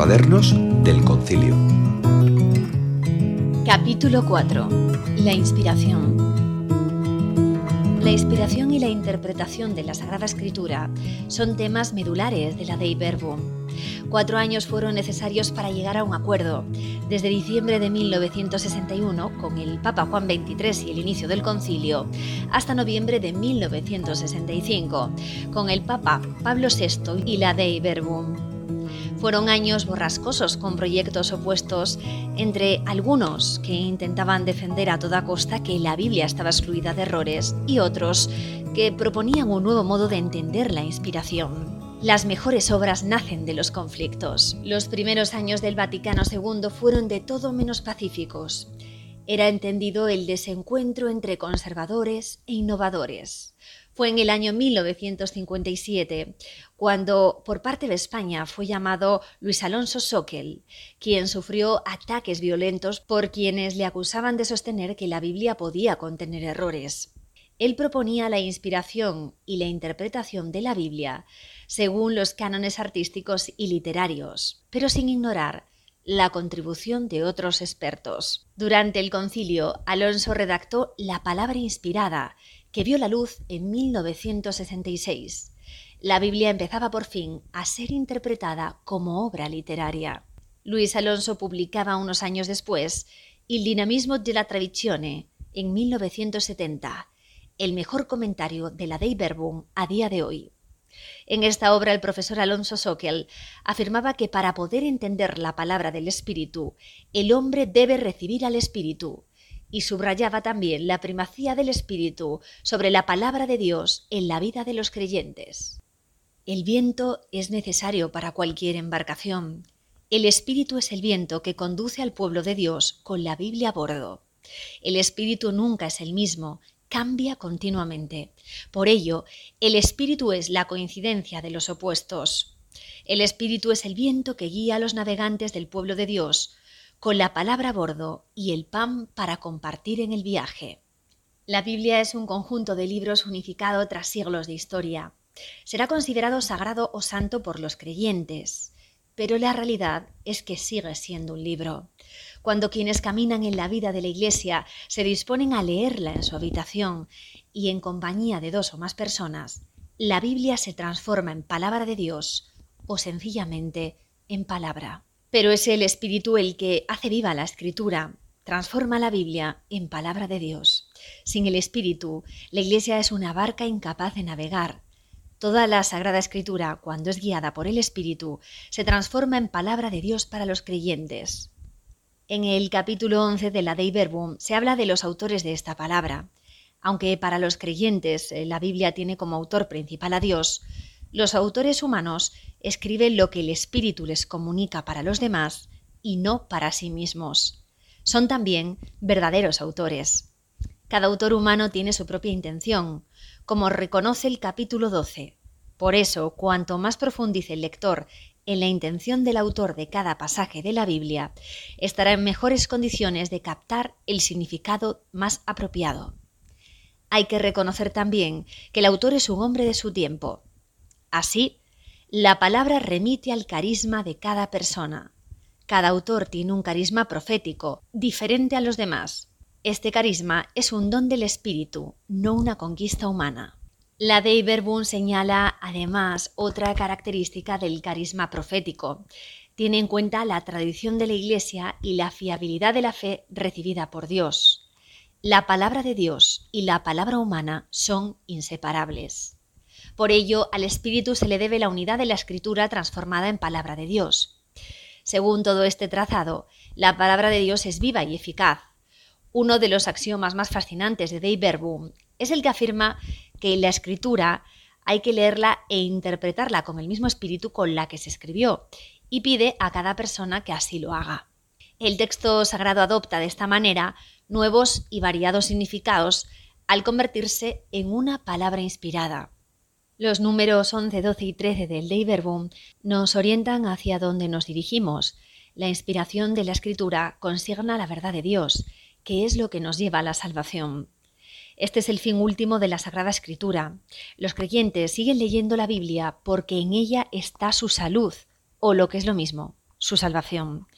cuadernos del concilio. Capítulo 4. La inspiración. La inspiración y la interpretación de la Sagrada Escritura son temas medulares de la Dei Verbum. Cuatro años fueron necesarios para llegar a un acuerdo. Desde diciembre de 1961, con el Papa Juan XXIII y el inicio del concilio, hasta noviembre de 1965, con el Papa Pablo VI y la Dei Verbum. Fueron años borrascosos con proyectos opuestos entre algunos que intentaban defender a toda costa que la Biblia estaba excluida de errores y otros que proponían un nuevo modo de entender la inspiración. Las mejores obras nacen de los conflictos. Los primeros años del Vaticano II fueron de todo menos pacíficos. Era entendido el desencuentro entre conservadores e innovadores fue en el año 1957 cuando por parte de España fue llamado Luis Alonso Sockel, quien sufrió ataques violentos por quienes le acusaban de sostener que la Biblia podía contener errores. Él proponía la inspiración y la interpretación de la Biblia según los cánones artísticos y literarios, pero sin ignorar la contribución de otros expertos. Durante el concilio, Alonso redactó la palabra inspirada, que vio la luz en 1966. La Biblia empezaba por fin a ser interpretada como obra literaria. Luis Alonso publicaba unos años después Il dinamismo della tradizione en 1970, el mejor comentario de la Dei Verbum a día de hoy. En esta obra el profesor Alonso Sockel afirmaba que para poder entender la palabra del Espíritu, el hombre debe recibir al Espíritu, y subrayaba también la primacía del Espíritu sobre la palabra de Dios en la vida de los creyentes. El viento es necesario para cualquier embarcación. El Espíritu es el viento que conduce al pueblo de Dios con la Biblia a bordo. El Espíritu nunca es el mismo, cambia continuamente. Por ello, el Espíritu es la coincidencia de los opuestos. El Espíritu es el viento que guía a los navegantes del pueblo de Dios con la palabra a bordo y el pan para compartir en el viaje. La Biblia es un conjunto de libros unificado tras siglos de historia. Será considerado sagrado o santo por los creyentes, pero la realidad es que sigue siendo un libro. Cuando quienes caminan en la vida de la Iglesia se disponen a leerla en su habitación y en compañía de dos o más personas, la Biblia se transforma en palabra de Dios o sencillamente en palabra. Pero es el Espíritu el que hace viva la Escritura, transforma la Biblia en palabra de Dios. Sin el Espíritu, la Iglesia es una barca incapaz de navegar. Toda la Sagrada Escritura, cuando es guiada por el Espíritu, se transforma en palabra de Dios para los creyentes. En el capítulo 11 de la Dei Verbum se habla de los autores de esta palabra. Aunque para los creyentes eh, la Biblia tiene como autor principal a Dios, los autores humanos escriben lo que el espíritu les comunica para los demás y no para sí mismos. Son también verdaderos autores. Cada autor humano tiene su propia intención, como reconoce el capítulo 12. Por eso, cuanto más profundice el lector en la intención del autor de cada pasaje de la Biblia, estará en mejores condiciones de captar el significado más apropiado. Hay que reconocer también que el autor es un hombre de su tiempo, Así, la palabra remite al carisma de cada persona. Cada autor tiene un carisma profético, diferente a los demás. Este carisma es un don del espíritu, no una conquista humana. La Dei Verbum señala además otra característica del carisma profético. Tiene en cuenta la tradición de la Iglesia y la fiabilidad de la fe recibida por Dios. La palabra de Dios y la palabra humana son inseparables. Por ello, al Espíritu se le debe la unidad de la Escritura transformada en palabra de Dios. Según todo este trazado, la palabra de Dios es viva y eficaz. Uno de los axiomas más fascinantes de Dei Verbum es el que afirma que la Escritura hay que leerla e interpretarla con el mismo espíritu con la que se escribió, y pide a cada persona que así lo haga. El texto sagrado adopta de esta manera nuevos y variados significados al convertirse en una palabra inspirada. Los números 11, 12 y 13 del Dei Verbum nos orientan hacia donde nos dirigimos. La inspiración de la escritura consigna la verdad de Dios, que es lo que nos lleva a la salvación. Este es el fin último de la Sagrada Escritura. Los creyentes siguen leyendo la Biblia porque en ella está su salud, o lo que es lo mismo, su salvación.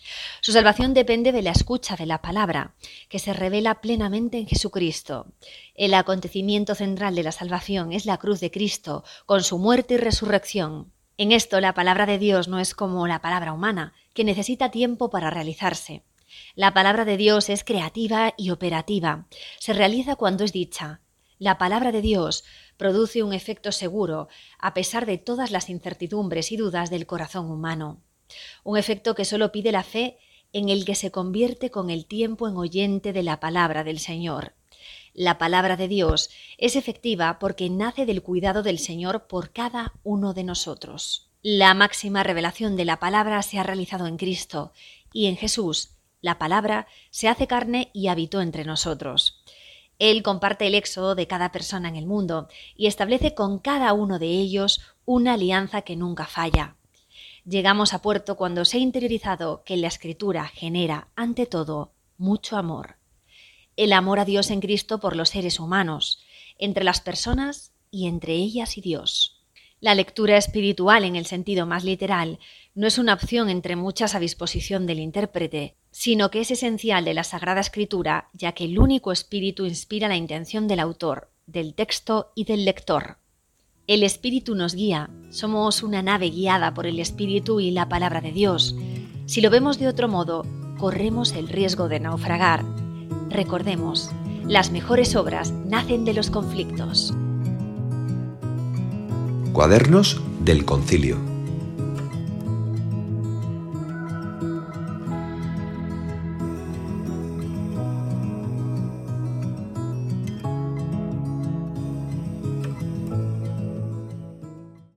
Su salvación depende de la escucha de la palabra, que se revela plenamente en Jesucristo. El acontecimiento central de la salvación es la cruz de Cristo, con su muerte y resurrección. En esto la palabra de Dios no es como la palabra humana, que necesita tiempo para realizarse. La palabra de Dios es creativa y operativa. Se realiza cuando es dicha. La palabra de Dios produce un efecto seguro, a pesar de todas las incertidumbres y dudas del corazón humano un efecto que solo pide la fe en el que se convierte con el tiempo en oyente de la palabra del Señor. La palabra de Dios es efectiva porque nace del cuidado del Señor por cada uno de nosotros. La máxima revelación de la palabra se ha realizado en Cristo y en Jesús la palabra se hace carne y habitó entre nosotros. Él comparte el éxodo de cada persona en el mundo y establece con cada uno de ellos una alianza que nunca falla. Llegamos a puerto cuando se ha interiorizado que la escritura genera, ante todo, mucho amor. El amor a Dios en Cristo por los seres humanos, entre las personas y entre ellas y Dios. La lectura espiritual en el sentido más literal no es una opción entre muchas a disposición del intérprete, sino que es esencial de la Sagrada Escritura, ya que el único espíritu inspira la intención del autor, del texto y del lector. El Espíritu nos guía, somos una nave guiada por el Espíritu y la palabra de Dios. Si lo vemos de otro modo, corremos el riesgo de naufragar. Recordemos, las mejores obras nacen de los conflictos. Cuadernos del Concilio